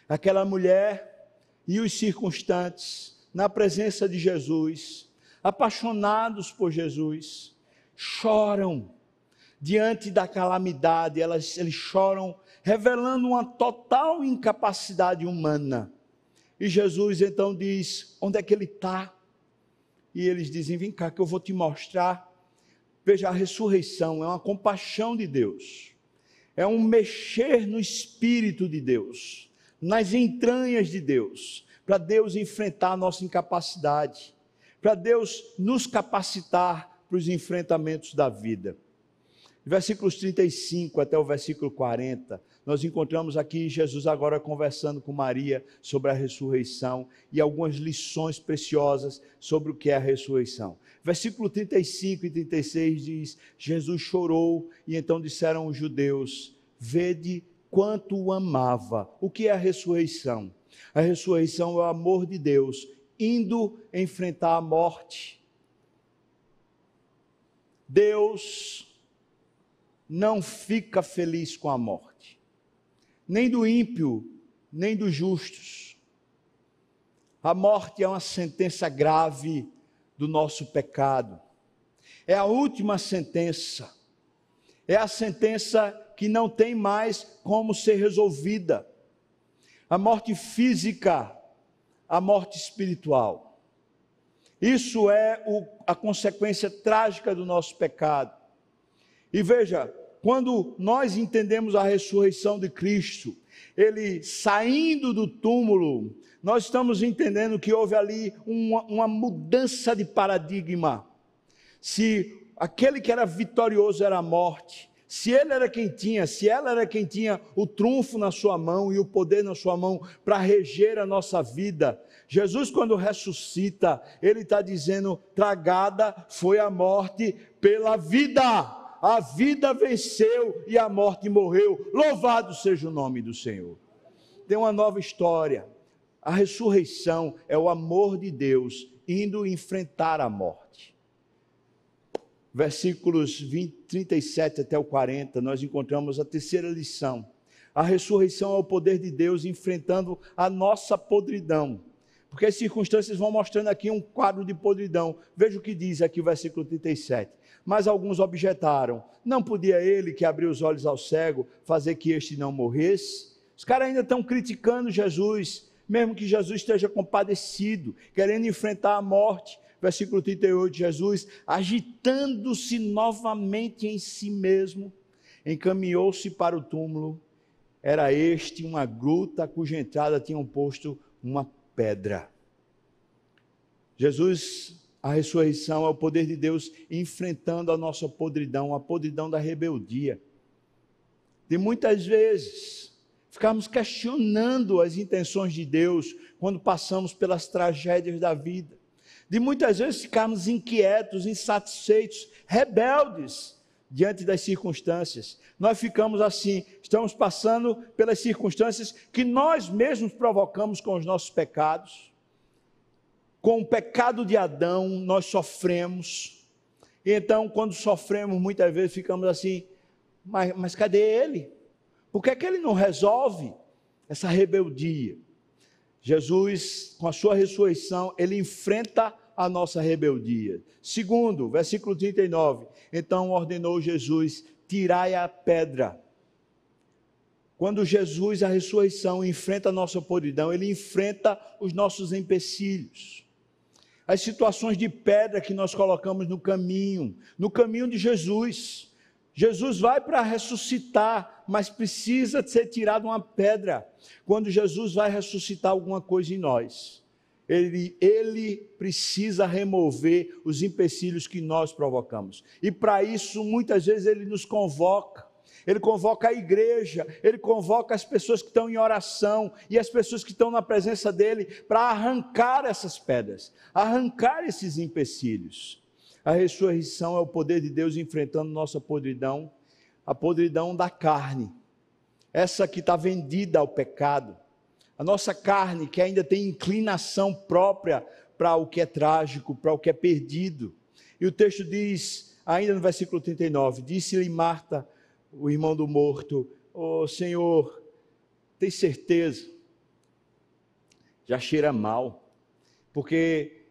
Aquela mulher e os circunstantes, na presença de Jesus, apaixonados por Jesus, choram diante da calamidade, elas, eles choram, revelando uma total incapacidade humana. E Jesus então diz: onde é que ele está? E eles dizem: vem cá que eu vou te mostrar. Veja, a ressurreição é uma compaixão de Deus é um mexer no espírito de Deus, nas entranhas de Deus, para Deus enfrentar a nossa incapacidade, para Deus nos capacitar para os enfrentamentos da vida. Versículos 35 até o versículo 40, nós encontramos aqui Jesus agora conversando com Maria sobre a ressurreição e algumas lições preciosas sobre o que é a ressurreição. Versículo 35 e 36 diz: Jesus chorou e então disseram os judeus: Vede quanto o amava. O que é a ressurreição? A ressurreição é o amor de Deus indo enfrentar a morte. Deus não fica feliz com a morte, nem do ímpio, nem dos justos. A morte é uma sentença grave do nosso pecado. É a última sentença. É a sentença que não tem mais como ser resolvida. A morte física, a morte espiritual. Isso é o, a consequência trágica do nosso pecado. E veja, quando nós entendemos a ressurreição de Cristo, ele saindo do túmulo, nós estamos entendendo que houve ali uma, uma mudança de paradigma. Se aquele que era vitorioso era a morte, se ele era quem tinha, se ela era quem tinha o trunfo na sua mão e o poder na sua mão para reger a nossa vida, Jesus, quando ressuscita, ele está dizendo: tragada foi a morte pela vida. A vida venceu e a morte morreu. Louvado seja o nome do Senhor. Tem uma nova história. A ressurreição é o amor de Deus indo enfrentar a morte. Versículos 20, 37 até o 40, nós encontramos a terceira lição. A ressurreição é o poder de Deus enfrentando a nossa podridão porque as circunstâncias vão mostrando aqui um quadro de podridão. Veja o que diz aqui o versículo 37. Mas alguns objetaram: não podia ele que abriu os olhos ao cego fazer que este não morresse? Os caras ainda estão criticando Jesus, mesmo que Jesus esteja compadecido, querendo enfrentar a morte. Versículo 38, Jesus, agitando-se novamente em si mesmo, encaminhou-se para o túmulo. Era este uma gruta cuja entrada tinham posto uma pedra. Jesus, a ressurreição é o poder de Deus enfrentando a nossa podridão, a podridão da rebeldia. De muitas vezes ficarmos questionando as intenções de Deus quando passamos pelas tragédias da vida. De muitas vezes ficarmos inquietos, insatisfeitos, rebeldes diante das circunstâncias. Nós ficamos assim, estamos passando pelas circunstâncias que nós mesmos provocamos com os nossos pecados. Com o pecado de Adão, nós sofremos. Então, quando sofremos, muitas vezes ficamos assim, mas, mas cadê ele? Por que, é que ele não resolve essa rebeldia? Jesus, com a sua ressurreição, ele enfrenta a nossa rebeldia. Segundo, versículo 39. Então ordenou Jesus: tirai a pedra. Quando Jesus, a ressurreição, enfrenta a nossa podridão, ele enfrenta os nossos empecilhos. As situações de pedra que nós colocamos no caminho, no caminho de Jesus. Jesus vai para ressuscitar, mas precisa ser tirada uma pedra. Quando Jesus vai ressuscitar alguma coisa em nós ele, ele precisa remover os empecilhos que nós provocamos. E para isso, muitas vezes, ele nos convoca. Ele convoca a igreja, ele convoca as pessoas que estão em oração e as pessoas que estão na presença dele para arrancar essas pedras, arrancar esses empecilhos. A ressurreição é o poder de Deus enfrentando nossa podridão, a podridão da carne, essa que está vendida ao pecado a nossa carne, que ainda tem inclinação própria para o que é trágico, para o que é perdido. E o texto diz, ainda no versículo 39, disse-lhe Marta, o irmão do morto, ô oh, Senhor, tem certeza? Já cheira mal, porque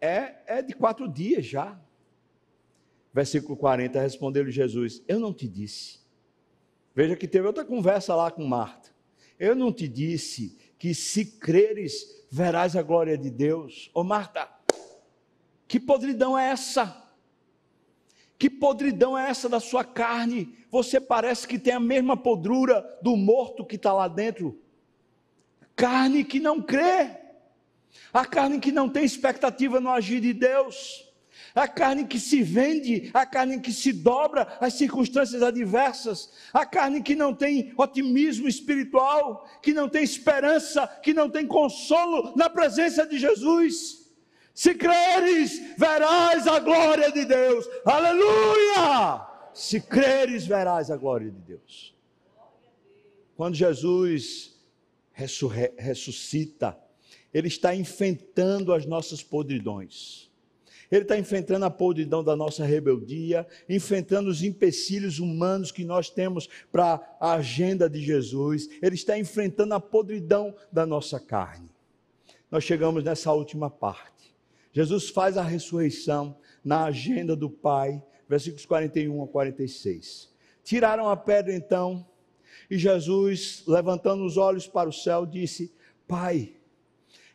é, é de quatro dias já. Versículo 40, respondeu-lhe Jesus: Eu não te disse. Veja que teve outra conversa lá com Marta. Eu não te disse que se creres, verás a glória de Deus. Ô Marta, que podridão é essa? Que podridão é essa da sua carne? Você parece que tem a mesma podrura do morto que está lá dentro. Carne que não crê, a carne que não tem expectativa no agir de Deus a carne que se vende, a carne que se dobra às circunstâncias adversas, a carne que não tem otimismo espiritual, que não tem esperança, que não tem consolo na presença de Jesus. Se creres, verás a glória de Deus. Aleluia! Se creres, verás a glória de Deus. Quando Jesus ressuscita, ele está enfrentando as nossas podridões ele está enfrentando a podridão da nossa rebeldia, enfrentando os empecilhos humanos que nós temos para a agenda de Jesus. Ele está enfrentando a podridão da nossa carne. Nós chegamos nessa última parte. Jesus faz a ressurreição na agenda do Pai, versículos 41 a 46. Tiraram a pedra então, e Jesus, levantando os olhos para o céu, disse: Pai,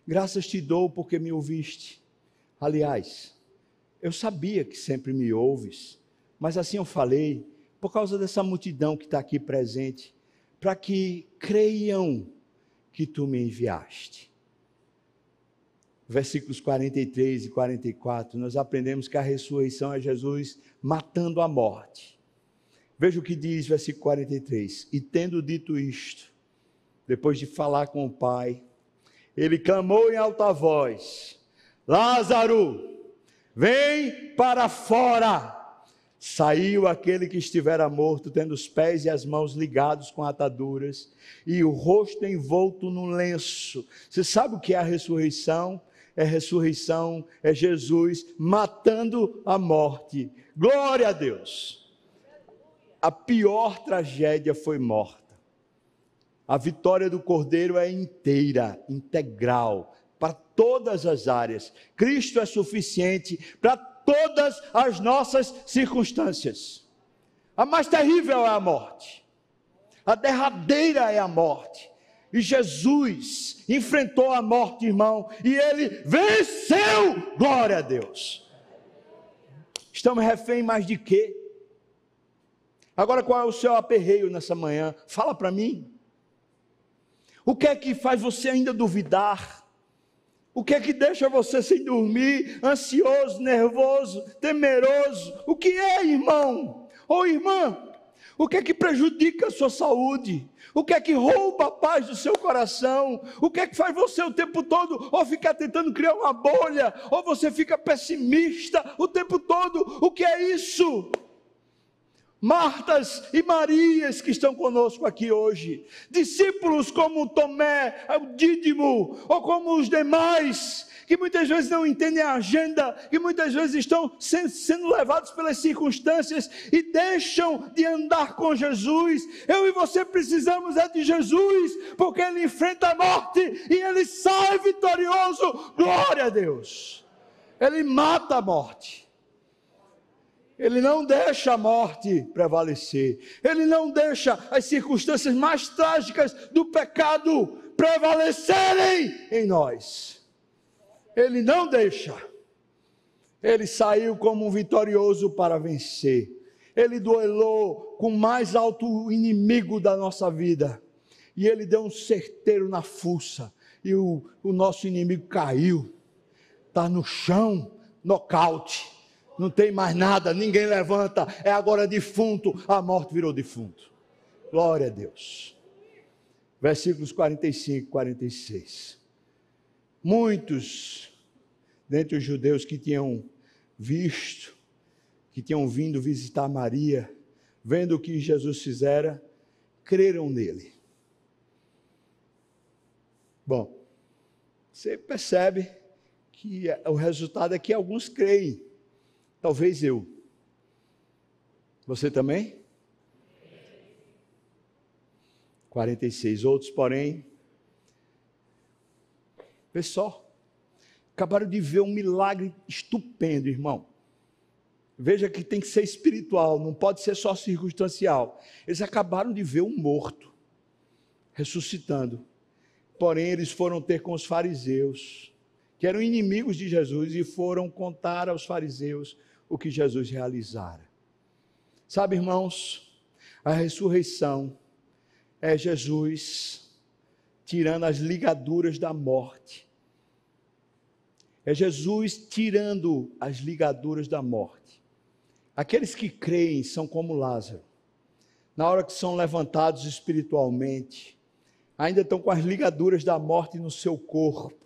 graças te dou porque me ouviste. Aliás, eu sabia que sempre me ouves, mas assim eu falei, por causa dessa multidão que está aqui presente, para que creiam que tu me enviaste. Versículos 43 e 44, nós aprendemos que a ressurreição é Jesus matando a morte. Veja o que diz versículo 43. E tendo dito isto, depois de falar com o Pai, ele clamou em alta voz: Lázaro, vem para fora. Saiu aquele que estivera morto, tendo os pés e as mãos ligados com ataduras e o rosto envolto num lenço. Você sabe o que é a ressurreição? É ressurreição, é Jesus matando a morte. Glória a Deus. A pior tragédia foi morta. A vitória do Cordeiro é inteira, integral, para todas as áreas. Cristo é suficiente para todas as nossas circunstâncias. A mais terrível é a morte. A derradeira é a morte. E Jesus enfrentou a morte, irmão, e ele venceu. Glória a Deus. Estamos refém mais de quê? Agora qual é o seu aperreio nessa manhã? Fala para mim. O que é que faz você ainda duvidar? O que é que deixa você sem dormir, ansioso, nervoso, temeroso? O que é, irmão? Ou irmã? O que é que prejudica a sua saúde? O que é que rouba a paz do seu coração? O que é que faz você o tempo todo ou ficar tentando criar uma bolha, ou você fica pessimista o tempo todo? O que é isso? Martas e Marias que estão conosco aqui hoje, discípulos como Tomé, o Dídimo, ou como os demais, que muitas vezes não entendem a agenda, que muitas vezes estão sendo levados pelas circunstâncias e deixam de andar com Jesus. Eu e você precisamos é de Jesus, porque ele enfrenta a morte e ele sai vitorioso. Glória a Deus! Ele mata a morte. Ele não deixa a morte prevalecer. Ele não deixa as circunstâncias mais trágicas do pecado prevalecerem em nós. Ele não deixa. Ele saiu como um vitorioso para vencer. Ele duelou com o mais alto inimigo da nossa vida. E ele deu um certeiro na fuça. E o, o nosso inimigo caiu. Está no chão, nocaute não tem mais nada, ninguém levanta, é agora defunto, a morte virou defunto. Glória a Deus. Versículos 45 e 46. Muitos dentre os judeus que tinham visto, que tinham vindo visitar Maria, vendo o que Jesus fizera, creram nele. Bom, você percebe que o resultado é que alguns creem. Talvez eu. Você também? 46. Outros, porém, só, acabaram de ver um milagre estupendo, irmão. Veja que tem que ser espiritual, não pode ser só circunstancial. Eles acabaram de ver um morto ressuscitando. Porém, eles foram ter com os fariseus, que eram inimigos de Jesus, e foram contar aos fariseus o que Jesus realizara. Sabe, irmãos, a ressurreição é Jesus tirando as ligaduras da morte. É Jesus tirando as ligaduras da morte. Aqueles que creem são como Lázaro. Na hora que são levantados espiritualmente, ainda estão com as ligaduras da morte no seu corpo.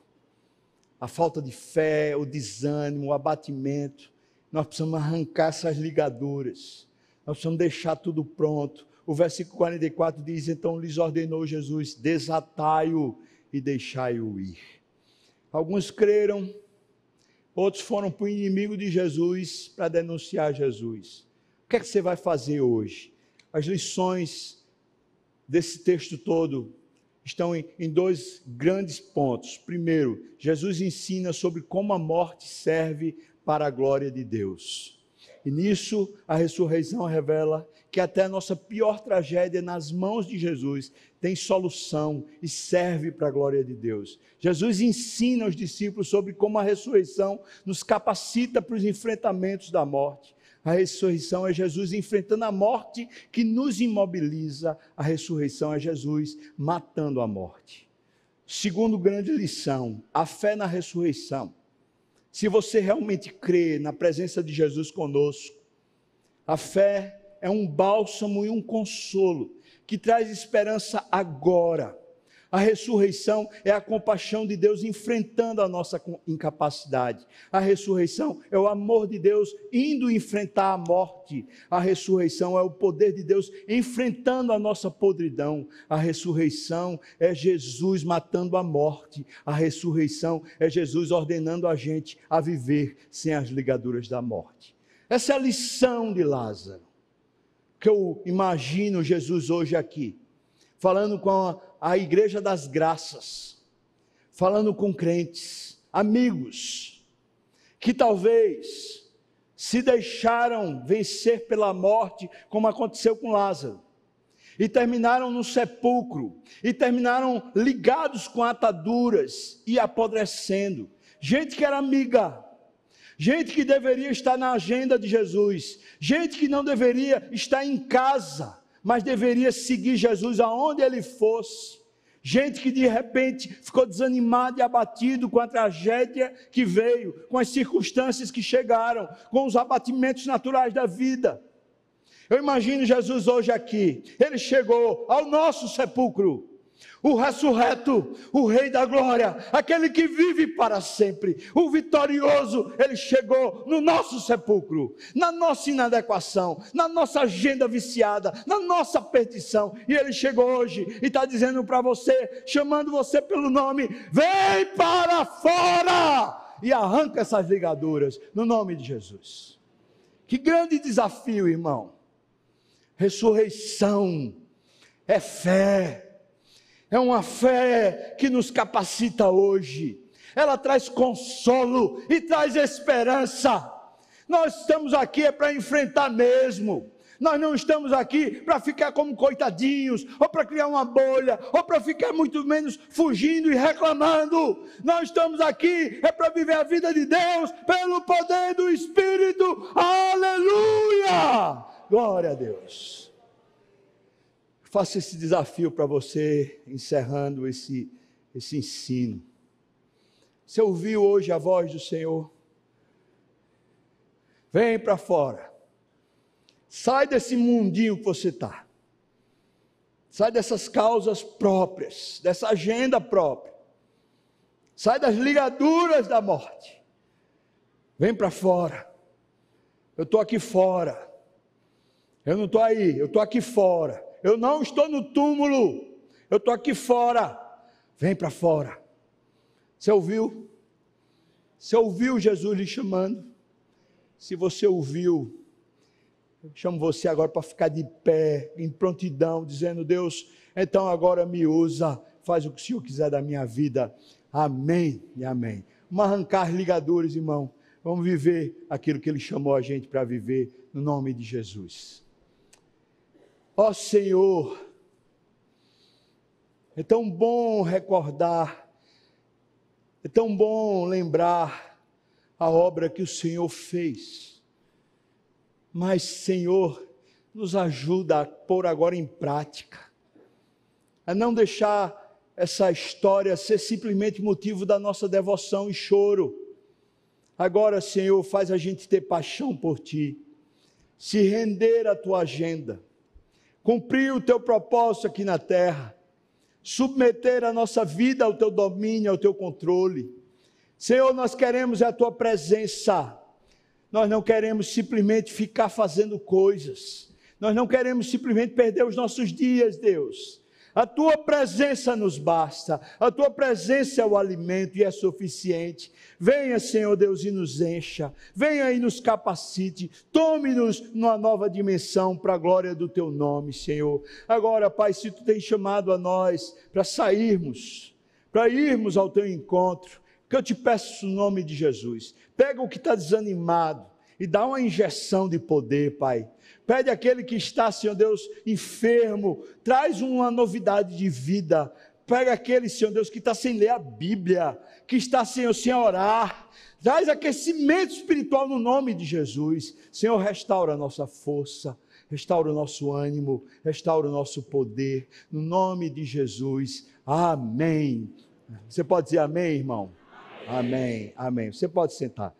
A falta de fé, o desânimo, o abatimento. Nós precisamos arrancar essas ligaduras. Nós precisamos deixar tudo pronto. O versículo 44 diz: Então lhes ordenou Jesus: desatai-o e deixai-o ir. Alguns creram, outros foram para o inimigo de Jesus para denunciar Jesus. O que é que você vai fazer hoje? As lições desse texto todo estão em, em, dois grandes pontos. Primeiro, Jesus ensina sobre como a morte serve para a glória de Deus. E nisso a ressurreição revela que até a nossa pior tragédia nas mãos de Jesus tem solução e serve para a glória de Deus. Jesus ensina os discípulos sobre como a ressurreição nos capacita para os enfrentamentos da morte. A ressurreição é Jesus enfrentando a morte que nos imobiliza. A ressurreição é Jesus matando a morte. Segundo grande lição, a fé na ressurreição se você realmente crê na presença de Jesus conosco, a fé é um bálsamo e um consolo que traz esperança agora. A ressurreição é a compaixão de Deus enfrentando a nossa incapacidade. A ressurreição é o amor de Deus indo enfrentar a morte. A ressurreição é o poder de Deus enfrentando a nossa podridão. A ressurreição é Jesus matando a morte. A ressurreição é Jesus ordenando a gente a viver sem as ligaduras da morte. Essa é a lição de Lázaro, que eu imagino Jesus hoje aqui, falando com a a igreja das graças, falando com crentes, amigos, que talvez se deixaram vencer pela morte, como aconteceu com Lázaro, e terminaram no sepulcro, e terminaram ligados com ataduras e apodrecendo. Gente que era amiga, gente que deveria estar na agenda de Jesus, gente que não deveria estar em casa, mas deveria seguir Jesus aonde ele fosse. Gente que de repente ficou desanimado e abatido com a tragédia que veio, com as circunstâncias que chegaram, com os abatimentos naturais da vida. Eu imagino Jesus hoje aqui, ele chegou ao nosso sepulcro o ressurreto, o Rei da Glória, aquele que vive para sempre, o vitorioso, ele chegou no nosso sepulcro, na nossa inadequação, na nossa agenda viciada, na nossa perdição, e ele chegou hoje e está dizendo para você, chamando você pelo nome: vem para fora! E arranca essas ligaduras, no nome de Jesus. Que grande desafio, irmão! Ressurreição é fé é uma fé que nos capacita hoje. Ela traz consolo e traz esperança. Nós estamos aqui é para enfrentar mesmo. Nós não estamos aqui para ficar como coitadinhos, ou para criar uma bolha, ou para ficar muito menos fugindo e reclamando. Nós estamos aqui é para viver a vida de Deus pelo poder do Espírito. Aleluia! Glória a Deus faço esse desafio para você, encerrando esse, esse ensino. Você ouviu hoje a voz do Senhor? Vem para fora. Sai desse mundinho que você está. Sai dessas causas próprias, dessa agenda própria. Sai das ligaduras da morte. Vem para fora. Eu estou aqui fora. Eu não estou aí, eu estou aqui fora. Eu não estou no túmulo, eu estou aqui fora. Vem para fora. Você ouviu? Você ouviu Jesus lhe chamando? Se você ouviu, eu chamo você agora para ficar de pé, em prontidão, dizendo: Deus, então agora me usa, faz o que o Senhor quiser da minha vida. Amém e amém. Vamos arrancar ligadores, irmão. Vamos viver aquilo que Ele chamou a gente para viver, no nome de Jesus. Ó oh, Senhor, é tão bom recordar, é tão bom lembrar a obra que o Senhor fez. Mas, Senhor, nos ajuda a pôr agora em prática, a não deixar essa história ser simplesmente motivo da nossa devoção e choro. Agora, Senhor, faz a gente ter paixão por Ti, se render à Tua agenda cumprir o teu propósito aqui na terra, submeter a nossa vida ao teu domínio, ao teu controle. Senhor, nós queremos a tua presença, nós não queremos simplesmente ficar fazendo coisas, nós não queremos simplesmente perder os nossos dias, Deus. A tua presença nos basta, a tua presença é o alimento e é suficiente. Venha, Senhor Deus, e nos encha, venha e nos capacite, tome-nos numa nova dimensão para a glória do teu nome, Senhor. Agora, Pai, se tu tens chamado a nós para sairmos, para irmos ao teu encontro, que eu te peço no nome de Jesus, pega o que está desanimado e dá uma injeção de poder, Pai Pede aquele que está, Senhor Deus, enfermo, traz uma novidade de vida. Pega aquele, Senhor Deus, que está sem ler a Bíblia, que está, Senhor, sem orar. Traz aquecimento espiritual no nome de Jesus. Senhor, restaura a nossa força, restaura o nosso ânimo, restaura o nosso poder. No nome de Jesus. Amém. Você pode dizer amém, irmão? Amém. Amém. amém. Você pode sentar.